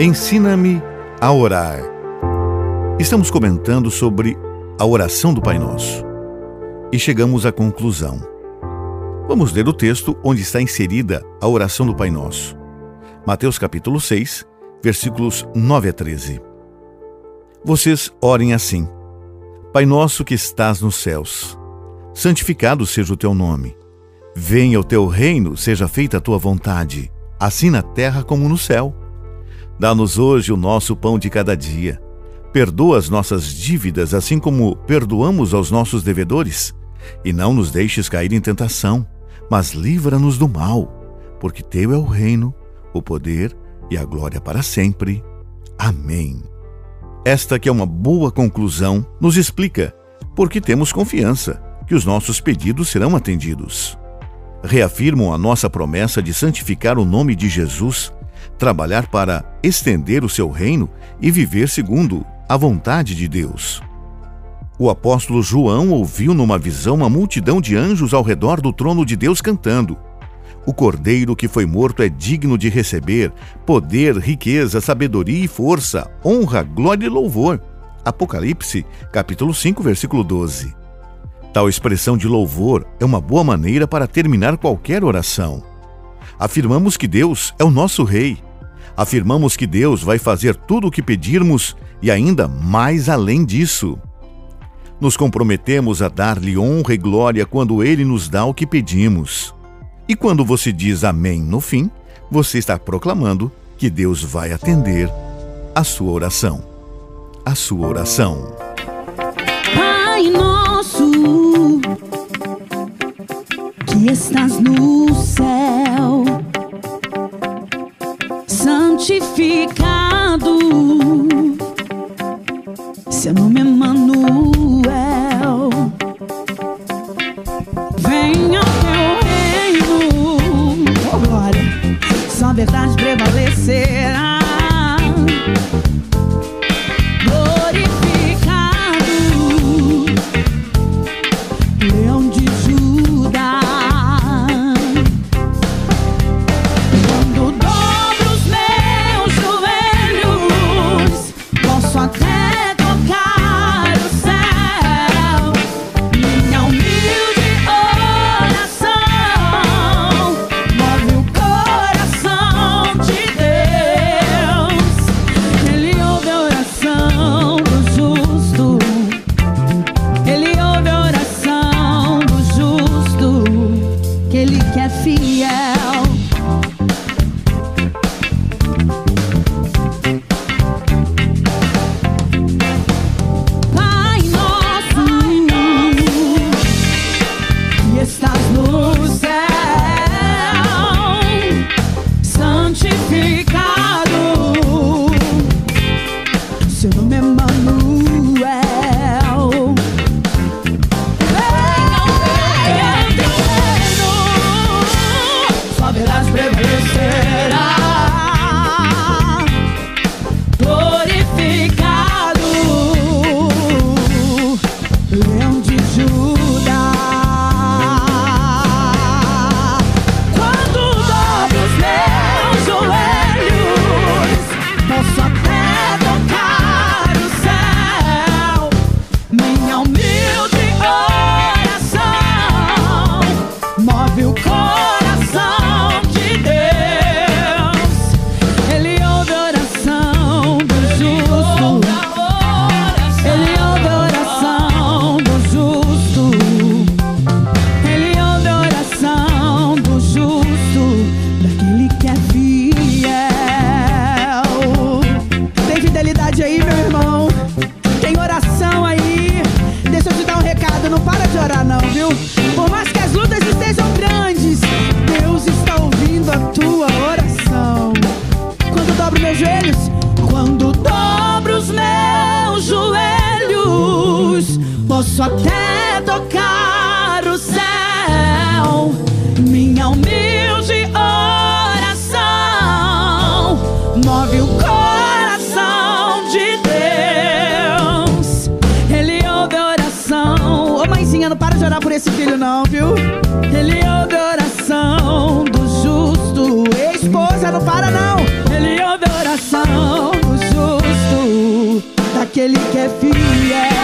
Ensina-me a orar. Estamos comentando sobre a oração do Pai Nosso e chegamos à conclusão. Vamos ler o texto onde está inserida a oração do Pai Nosso. Mateus capítulo 6, versículos 9 a 13. Vocês orem assim: Pai nosso que estás nos céus, santificado seja o teu nome. Venha o teu reino, seja feita a tua vontade, assim na terra como no céu. Dá-nos hoje o nosso pão de cada dia. Perdoa as nossas dívidas, assim como perdoamos aos nossos devedores. E não nos deixes cair em tentação, mas livra-nos do mal, porque teu é o reino, o poder e a glória para sempre. Amém. Esta que é uma boa conclusão nos explica por que temos confiança que os nossos pedidos serão atendidos. Reafirmam a nossa promessa de santificar o nome de Jesus trabalhar para estender o seu reino e viver segundo a vontade de Deus. O apóstolo João ouviu numa visão uma multidão de anjos ao redor do trono de Deus cantando: O cordeiro que foi morto é digno de receber poder, riqueza, sabedoria e força, honra, glória e louvor. Apocalipse, capítulo 5, versículo 12. Tal expressão de louvor é uma boa maneira para terminar qualquer oração. Afirmamos que Deus é o nosso Rei afirmamos que Deus vai fazer tudo o que pedirmos e ainda mais além disso. Nos comprometemos a dar-lhe honra e glória quando ele nos dá o que pedimos. E quando você diz amém no fim, você está proclamando que Deus vai atender a sua oração. A sua oração. Pai nosso, estás no céu santificado. Posso até tocar o céu. Minha humilde oração move o coração de Deus. Ele ouve a oração. Ô mãezinha, não para de orar por esse filho, não, viu? Ele ouve a oração do justo. Esposa, não para, não. Ele ouve oração do justo, daquele que é fiel.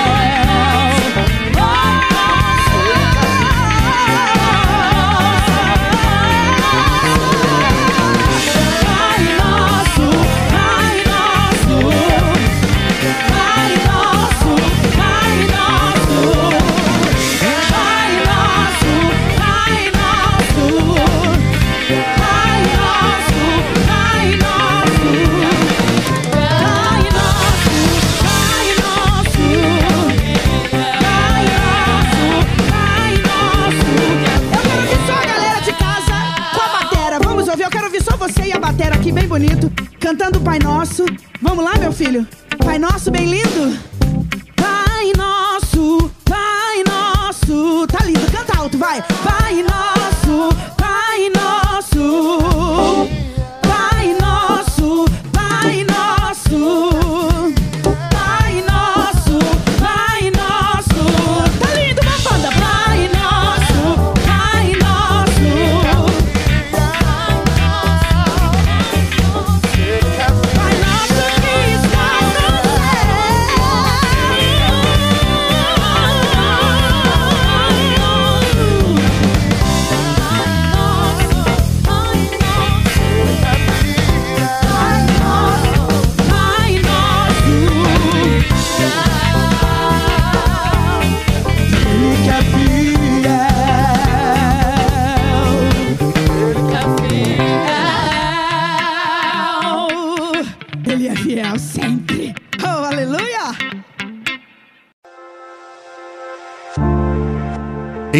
Filho? Pai Nosso bem lindo?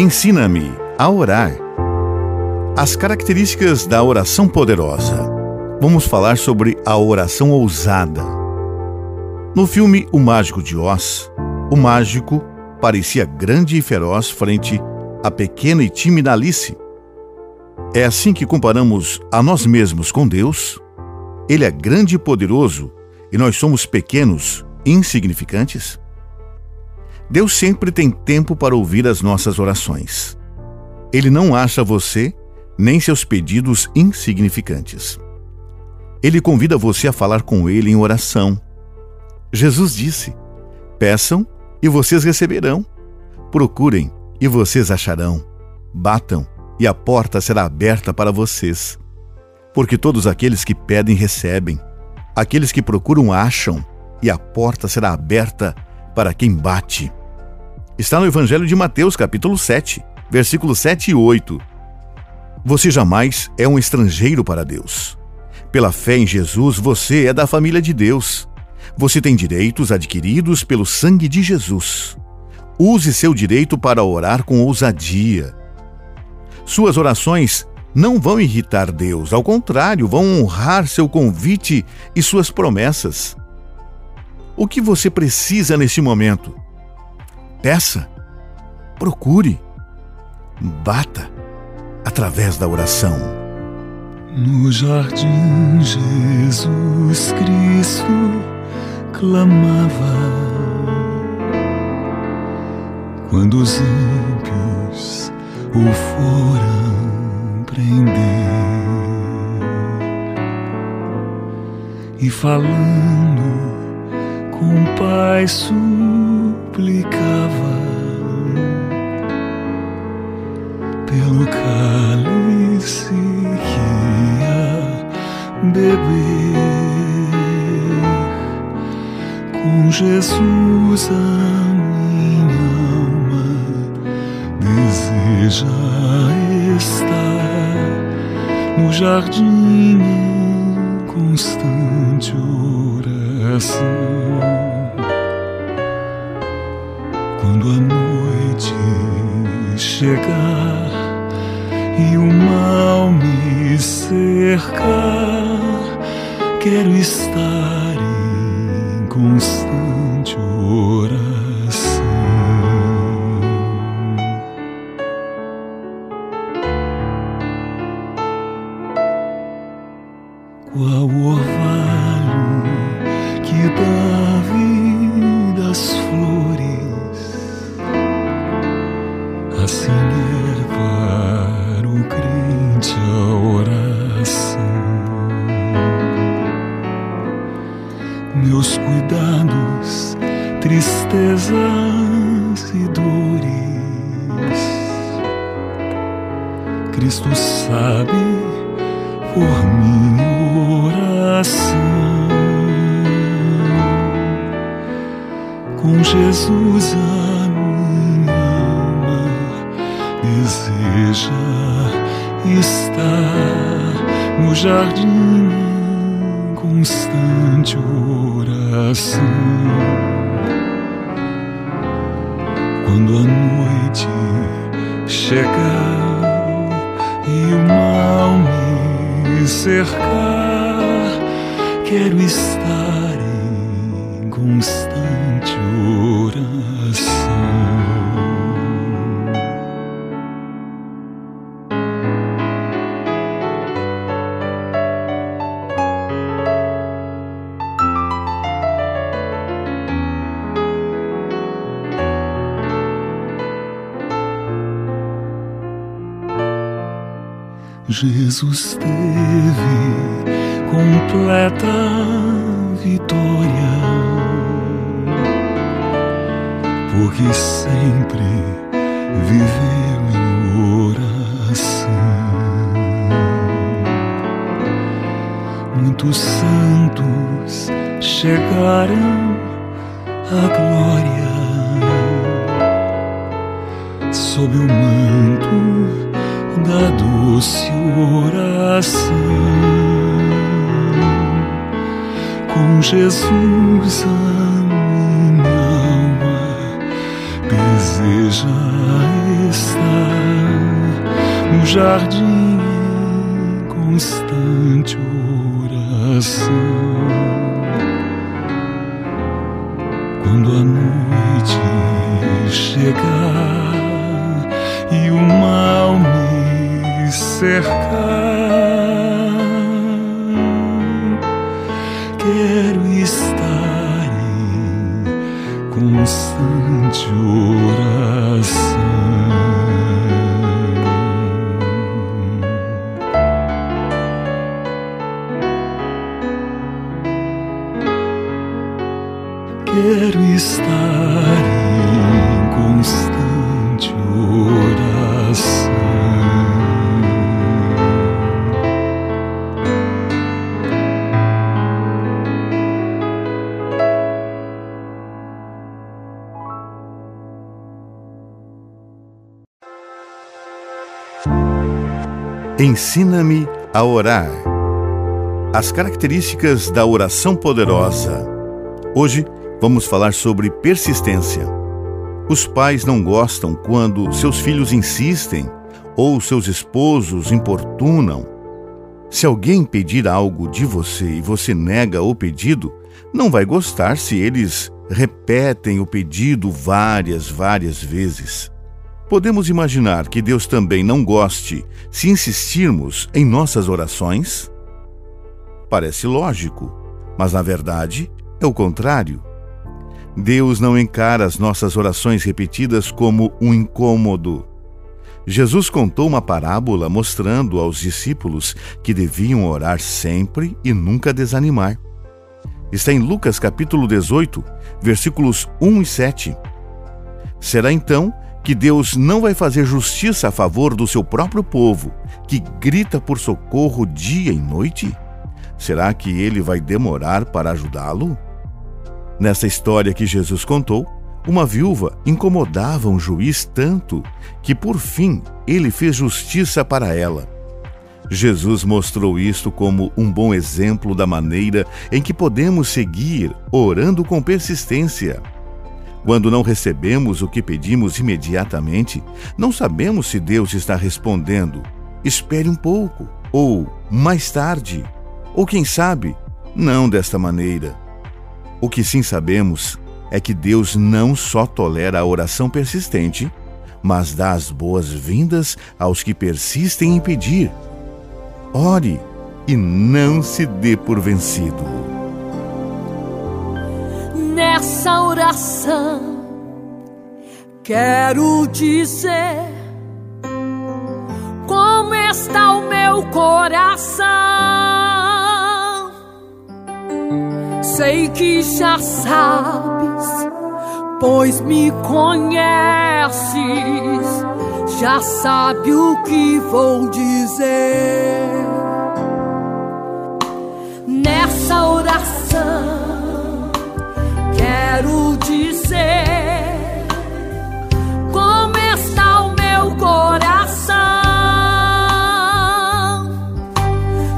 Ensina-me a orar. As características da oração poderosa. Vamos falar sobre a oração ousada. No filme O Mágico de Oz, o mágico parecia grande e feroz frente à pequena e tímida Alice. É assim que comparamos a nós mesmos com Deus? Ele é grande e poderoso e nós somos pequenos, insignificantes? Deus sempre tem tempo para ouvir as nossas orações. Ele não acha você nem seus pedidos insignificantes. Ele convida você a falar com ele em oração. Jesus disse: Peçam e vocês receberão. Procurem e vocês acharão. Batam e a porta será aberta para vocês. Porque todos aqueles que pedem recebem, aqueles que procuram acham, e a porta será aberta para quem bate. Está no Evangelho de Mateus, capítulo 7, versículos 7 e 8. Você jamais é um estrangeiro para Deus. Pela fé em Jesus, você é da família de Deus. Você tem direitos adquiridos pelo sangue de Jesus. Use seu direito para orar com ousadia. Suas orações não vão irritar Deus, ao contrário, vão honrar seu convite e suas promessas. O que você precisa neste momento? Peça, procure, bata. Através da oração. No jardim, Jesus Cristo clamava. Quando os ímpios o foram prender. E falando com o Pai suplicava pelo cálice que ia beber. Com Jesus a minha alma deseja estar no jardim constante oração quando a noite chegar e o mal me cercar, quero estar em Cristo sabe por minha oração. Com Jesus a minha alma deseja estar no jardim constante oração. Quando a noite chegar e o mal me cercar, quero estar em constante Jesus teve completa vitória, porque sempre viveu em oração. Muitos santos chegaram à glória sob o manto da doce oração. Com Jesus a minha alma deseja estar no jardim em constante oração. Quando a noite chegar e o mal me cercar. Ensina-me a orar. As características da oração poderosa. Hoje vamos falar sobre persistência. Os pais não gostam quando seus filhos insistem ou seus esposos importunam. Se alguém pedir algo de você e você nega o pedido, não vai gostar se eles repetem o pedido várias, várias vezes. Podemos imaginar que Deus também não goste se insistirmos em nossas orações? Parece lógico, mas na verdade é o contrário. Deus não encara as nossas orações repetidas como um incômodo. Jesus contou uma parábola mostrando aos discípulos que deviam orar sempre e nunca desanimar. Está em Lucas capítulo 18, versículos 1 e 7. Será então que Deus não vai fazer justiça a favor do seu próprio povo, que grita por socorro dia e noite? Será que ele vai demorar para ajudá-lo? Nessa história que Jesus contou, uma viúva incomodava um juiz tanto que, por fim, ele fez justiça para ela. Jesus mostrou isto como um bom exemplo da maneira em que podemos seguir orando com persistência. Quando não recebemos o que pedimos imediatamente, não sabemos se Deus está respondendo. Espere um pouco, ou mais tarde, ou quem sabe, não desta maneira. O que sim sabemos é que Deus não só tolera a oração persistente, mas dá as boas-vindas aos que persistem em pedir. Ore e não se dê por vencido. Nessa oração, quero dizer como está o meu coração. Sei que já sabes, pois me conheces, já sabe o que vou dizer. Nessa oração, quero dizer como está o meu coração.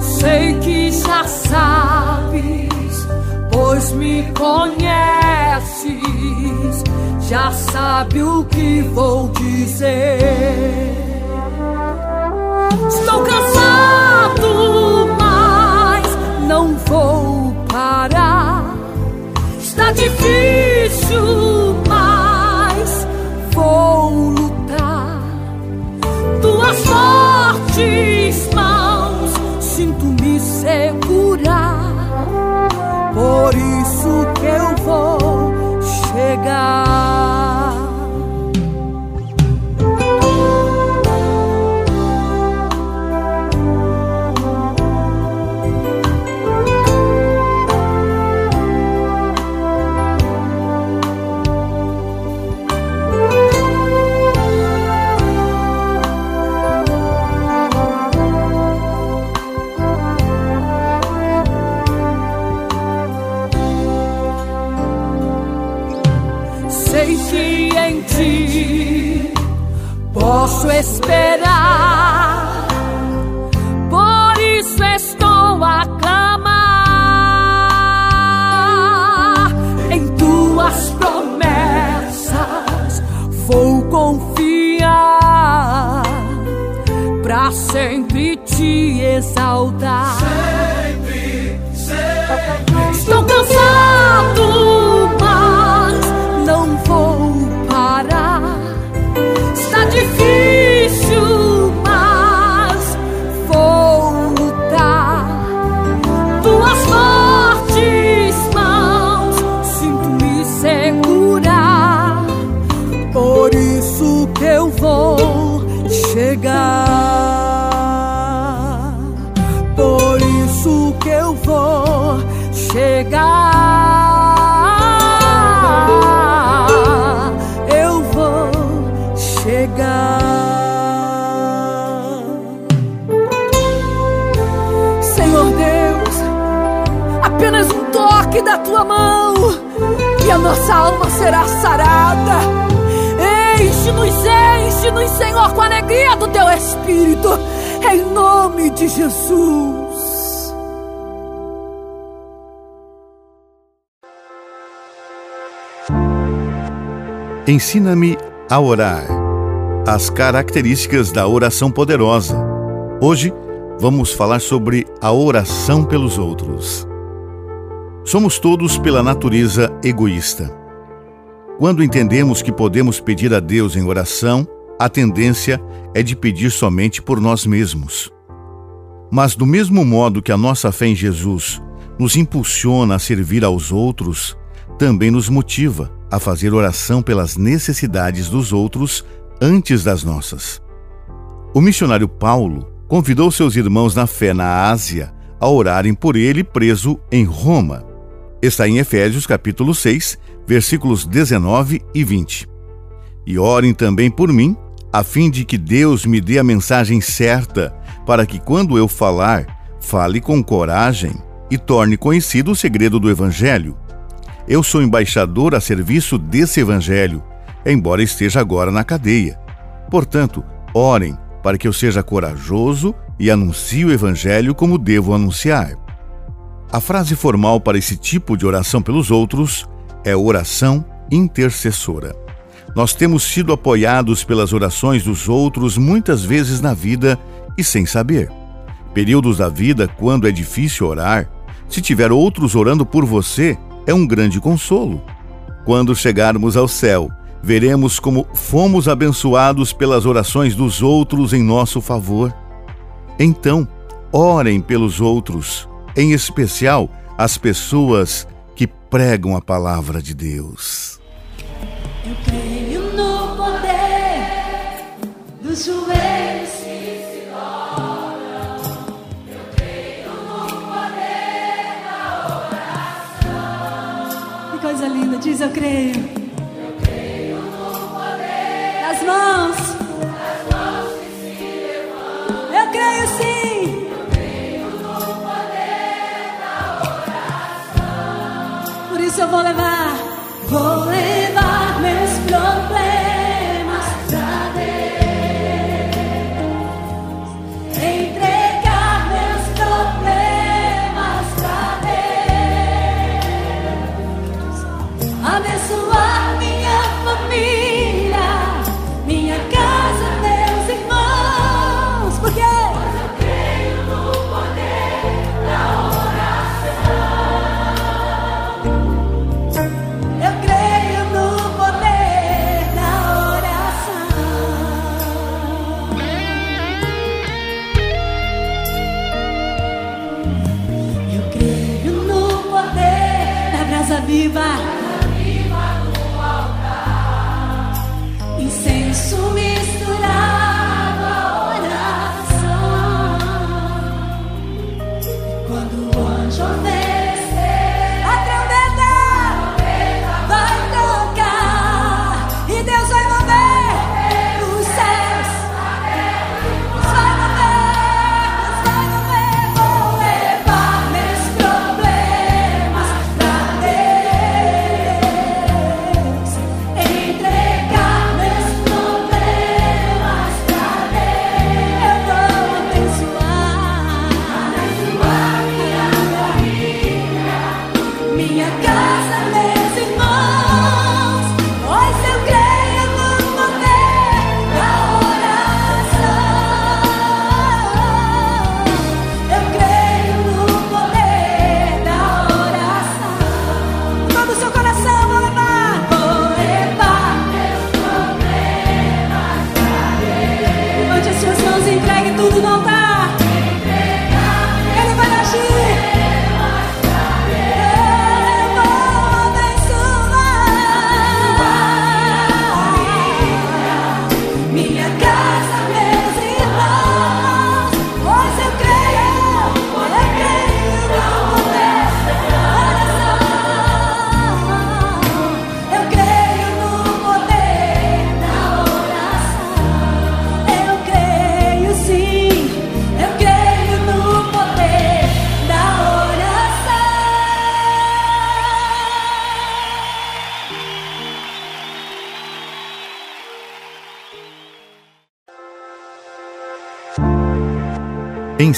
Sei que já sabes, pois me conheces, já sabe o que vou dizer. Sei que em ti posso esperar, por isso estou a clamar. Em tuas promessas vou confiar, pra sempre te exaltar. Senhor, com a alegria do teu Espírito, em nome de Jesus. Ensina-me a orar. As características da oração poderosa. Hoje vamos falar sobre a oração pelos outros. Somos todos, pela natureza, egoísta. Quando entendemos que podemos pedir a Deus em oração, a tendência é de pedir somente por nós mesmos. Mas, do mesmo modo que a nossa fé em Jesus nos impulsiona a servir aos outros, também nos motiva a fazer oração pelas necessidades dos outros antes das nossas. O missionário Paulo convidou seus irmãos na fé na Ásia a orarem por ele preso em Roma. Está em Efésios capítulo 6, versículos 19 e 20. E orem também por mim, a fim de que Deus me dê a mensagem certa, para que quando eu falar, fale com coragem e torne conhecido o segredo do evangelho. Eu sou embaixador a serviço desse evangelho, embora esteja agora na cadeia. Portanto, orem para que eu seja corajoso e anuncie o evangelho como devo anunciar. A frase formal para esse tipo de oração pelos outros é oração intercessora. Nós temos sido apoiados pelas orações dos outros muitas vezes na vida e sem saber. Períodos da vida quando é difícil orar, se tiver outros orando por você, é um grande consolo. Quando chegarmos ao céu, veremos como fomos abençoados pelas orações dos outros em nosso favor. Então, orem pelos outros, em especial as pessoas que pregam a palavra de Deus. Diz eu creio. Eu creio no poder das mãos. Eu creio sim. Eu creio no poder da oração. Por isso eu vou levar. Vou levar survive.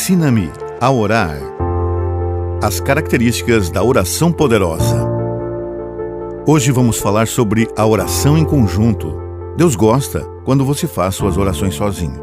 Ensina-me a orar. As características da oração poderosa. Hoje vamos falar sobre a oração em conjunto. Deus gosta quando você faz suas orações sozinho,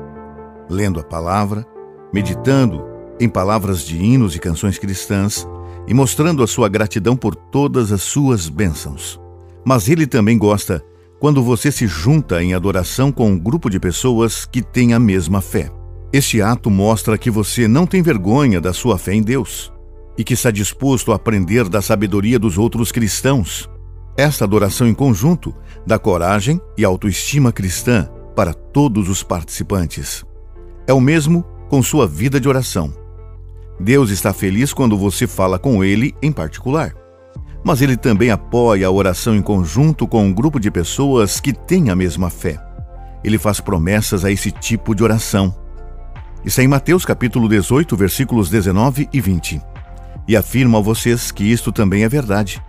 lendo a palavra, meditando em palavras de hinos e canções cristãs e mostrando a sua gratidão por todas as suas bênçãos. Mas Ele também gosta quando você se junta em adoração com um grupo de pessoas que têm a mesma fé. Este ato mostra que você não tem vergonha da sua fé em Deus e que está disposto a aprender da sabedoria dos outros cristãos. Esta adoração em conjunto dá coragem e autoestima cristã para todos os participantes. É o mesmo com sua vida de oração. Deus está feliz quando você fala com Ele em particular. Mas Ele também apoia a oração em conjunto com um grupo de pessoas que têm a mesma fé. Ele faz promessas a esse tipo de oração. Está em Mateus capítulo 18, versículos 19 e 20. E afirmo a vocês que isto também é verdade.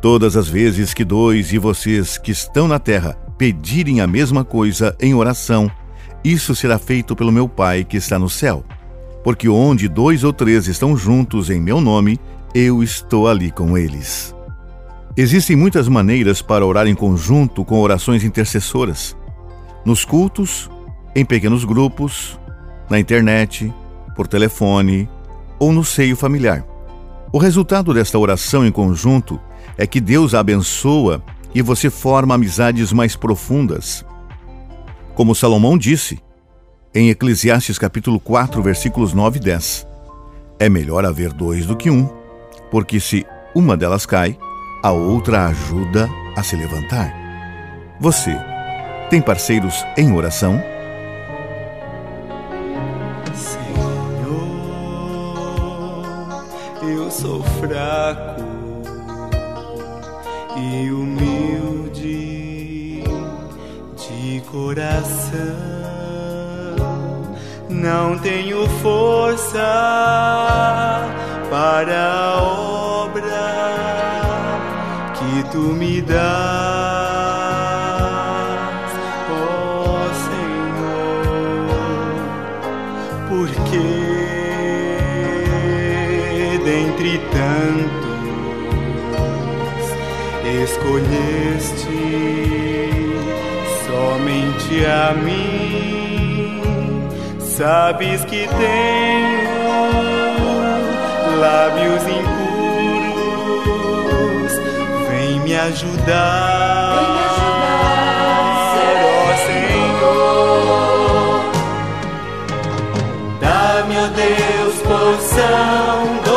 Todas as vezes que dois de vocês que estão na terra pedirem a mesma coisa em oração, isso será feito pelo meu Pai que está no céu. Porque onde dois ou três estão juntos em meu nome, eu estou ali com eles. Existem muitas maneiras para orar em conjunto com orações intercessoras. Nos cultos, em pequenos grupos, na internet, por telefone ou no seio familiar. O resultado desta oração em conjunto é que Deus a abençoa e você forma amizades mais profundas. Como Salomão disse, em Eclesiastes capítulo 4, versículos 9 e 10. É melhor haver dois do que um, porque se uma delas cai, a outra ajuda a se levantar. Você tem parceiros em oração? sou fraco e humilde de coração. Não tenho força para a obra que tu me dás. escolheste somente a mim. Sabes que tenho lábios impuros. Vem me ajudar. ó oh Senhor. Dá-me, Deus, porção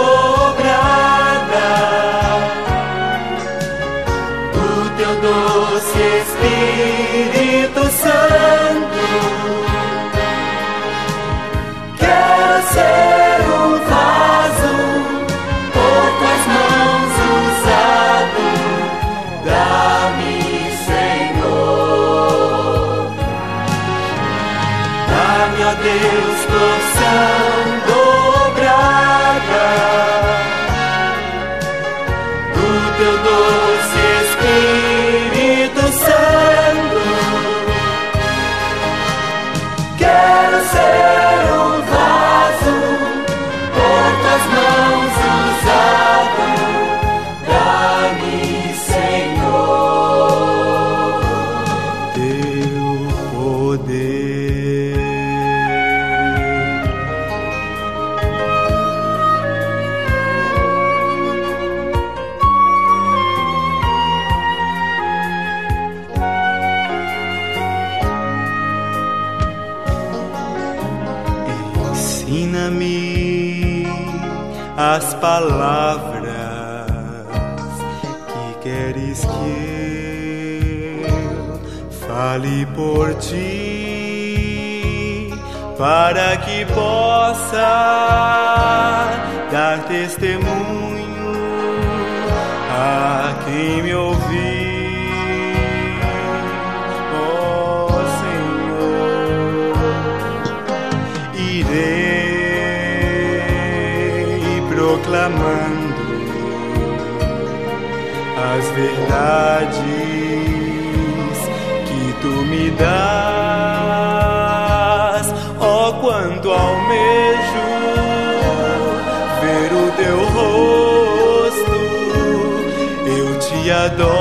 adore.